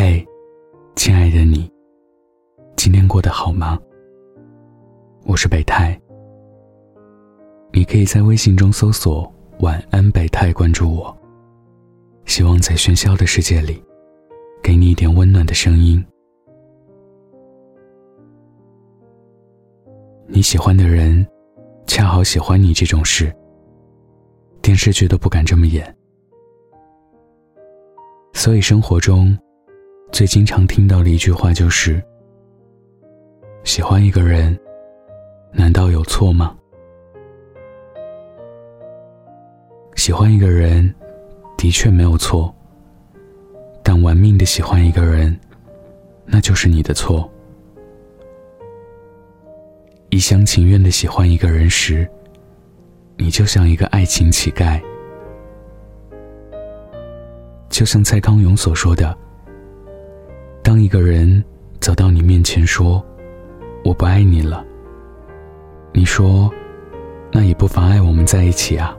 嘿，亲爱的你，今天过得好吗？我是北太，你可以在微信中搜索“晚安北太”，关注我。希望在喧嚣的世界里，给你一点温暖的声音。你喜欢的人，恰好喜欢你这种事，电视剧都不敢这么演。所以生活中，最经常听到的一句话就是：“喜欢一个人，难道有错吗？”喜欢一个人，的确没有错。但玩命的喜欢一个人，那就是你的错。一厢情愿的喜欢一个人时，你就像一个爱情乞丐。就像蔡康永所说的：“当一个人走到你面前说‘我不爱你了’，你说‘那也不妨碍我们在一起啊’。”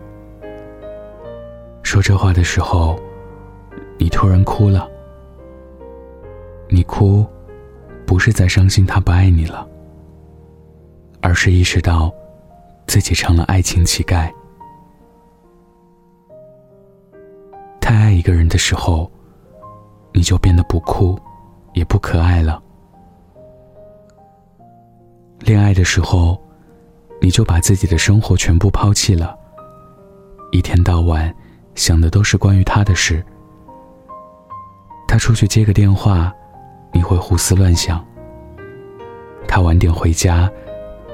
说这话的时候，你突然哭了。你哭，不是在伤心他不爱你了，而是意识到自己成了爱情乞丐。太爱一个人的时候，你就变得不哭，也不可爱了。恋爱的时候，你就把自己的生活全部抛弃了，一天到晚想的都是关于他的事。他出去接个电话，你会胡思乱想；他晚点回家，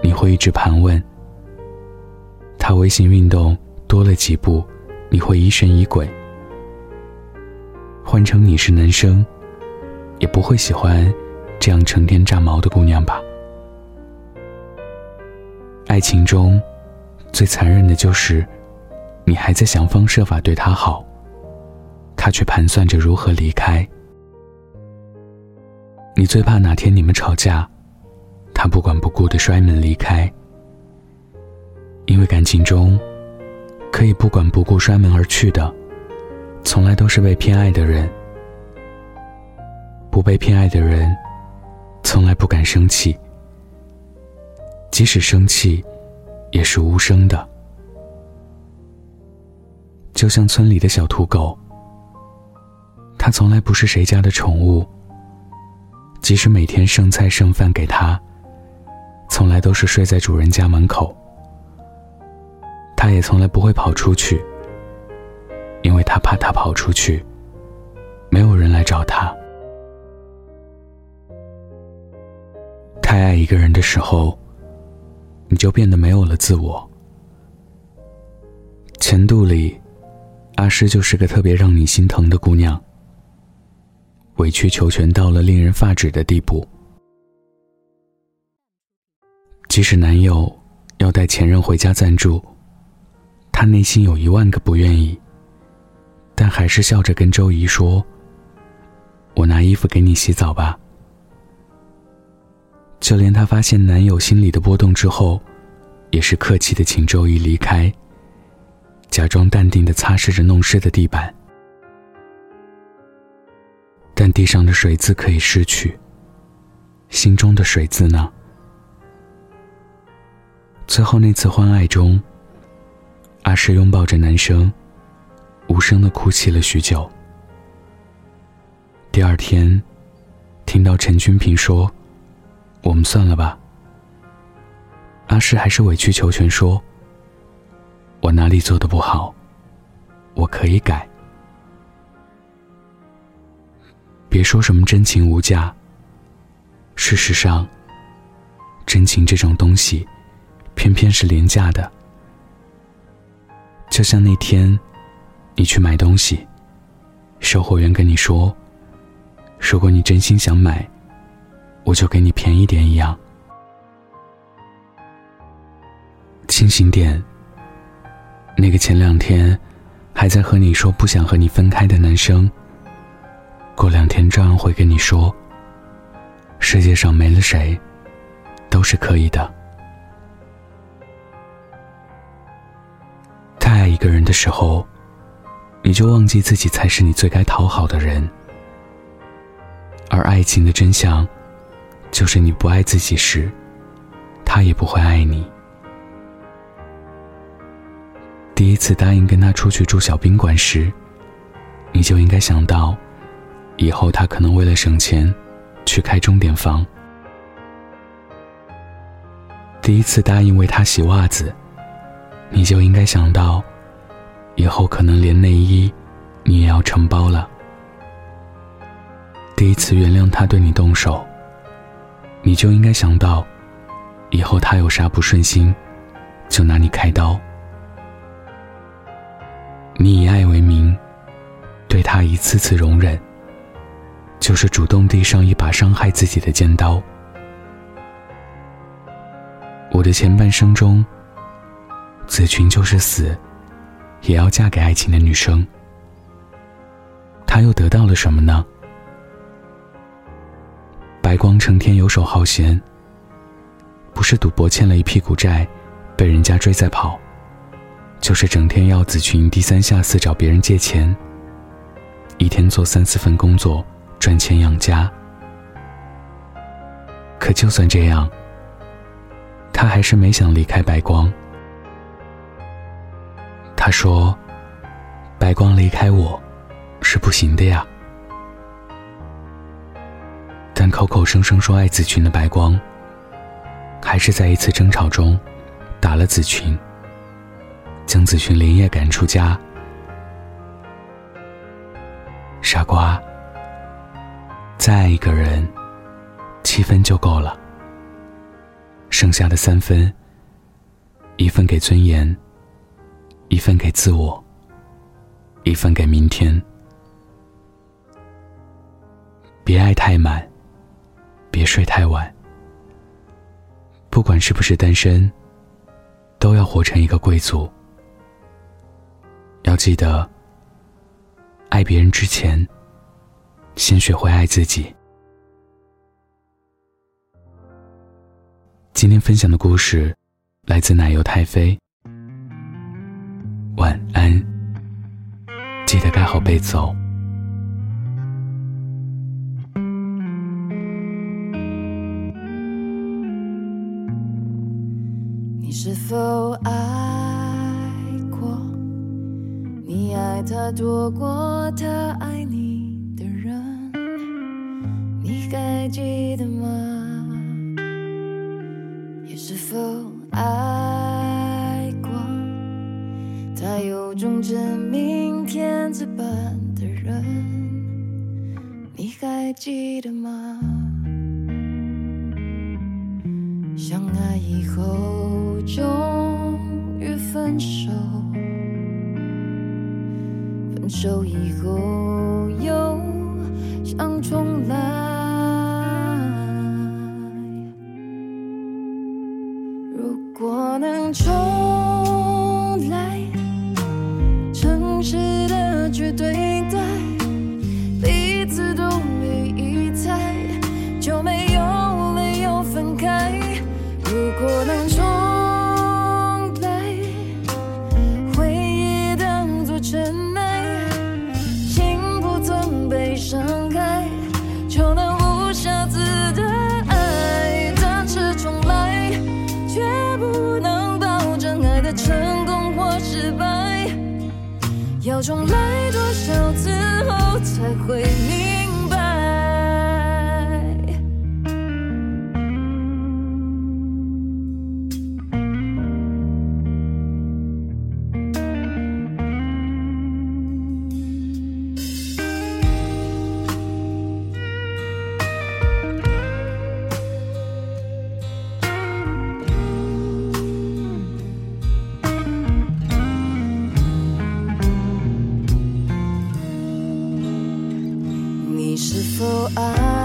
你会一直盘问；他微信运动多了几步，你会疑神疑鬼。换成你是男生，也不会喜欢这样成天炸毛的姑娘吧？爱情中最残忍的就是，你还在想方设法对他好，他却盘算着如何离开。你最怕哪天你们吵架，他不管不顾的摔门离开，因为感情中可以不管不顾摔门而去的。从来都是被偏爱的人，不被偏爱的人，从来不敢生气。即使生气，也是无声的。就像村里的小土狗，它从来不是谁家的宠物。即使每天剩菜剩饭给它，从来都是睡在主人家门口。它也从来不会跑出去。因为它怕它跑出去，没有人来找它。太爱一个人的时候，你就变得没有了自我。前度里，阿诗就是个特别让你心疼的姑娘，委曲求全到了令人发指的地步。即使男友要带前任回家暂住，她内心有一万个不愿意。但还是笑着跟周姨说：“我拿衣服给你洗澡吧。”就连她发现男友心里的波动之后，也是客气的请周姨离开，假装淡定的擦拭着弄湿的地板。但地上的水渍可以拭去，心中的水渍呢？最后那次欢爱中，阿诗拥抱着男生。无声的哭泣了许久。第二天，听到陈君平说：“我们算了吧。”阿诗还是委曲求全说：“我哪里做的不好？我可以改。别说什么真情无价。事实上，真情这种东西，偏偏是廉价的。就像那天。”你去买东西，售货员跟你说：“如果你真心想买，就给你便宜点。”一样。清醒点。那个前两天还在和你说不想和你分开的男生，过两天照样会跟你说：“世界上没了谁，都是可以的。”太爱一个人的时候。你就忘记自己才是你最该讨好的人。而爱情的真相，就是你不爱自己时，他也不会爱你。第一次答应跟他出去住小宾馆时，你就应该想到，以后他可能为了省钱，去开钟点房。第一次答应为他洗袜子，你就应该想到，以后可能连内衣，你也要承包了。第一次原谅他对你动手，你就应该想到，以后他有啥不顺心，就拿你开刀。你以爱为名，对他一次次容忍，就是主动递上一把伤害自己的尖刀。我的前半生中，子群就是死，也要嫁给爱情的女生。她又得到了什么呢？白光成天游手好闲，不是赌博欠了一屁股债，被人家追在跑，就是整天要子群低三下四找别人借钱，一天做三四份工作赚钱养家。可就算这样，他还是没想离开白光。他说：“白光离开我，是不行的呀。”口口声声说爱子群的白光，还是在一次争吵中打了子群，将子群连夜赶出家。傻瓜，再爱一个人，七分就够了，剩下的三分，一份给尊严，一份给自我，一份给明天，别爱太满。别睡太晚。不管是不是单身，都要活成一个贵族。要记得，爱别人之前，先学会爱自己。今天分享的故事来自奶油太妃。晚安，记得盖好被子是否爱过？你爱他多过他爱你的人，你还记得吗？也是否爱过？他有种真命天子般的人，你还记得吗？相爱以后。终于分手，分手以后又想重来。如果能重要重来多少次后才会明？你是否爱？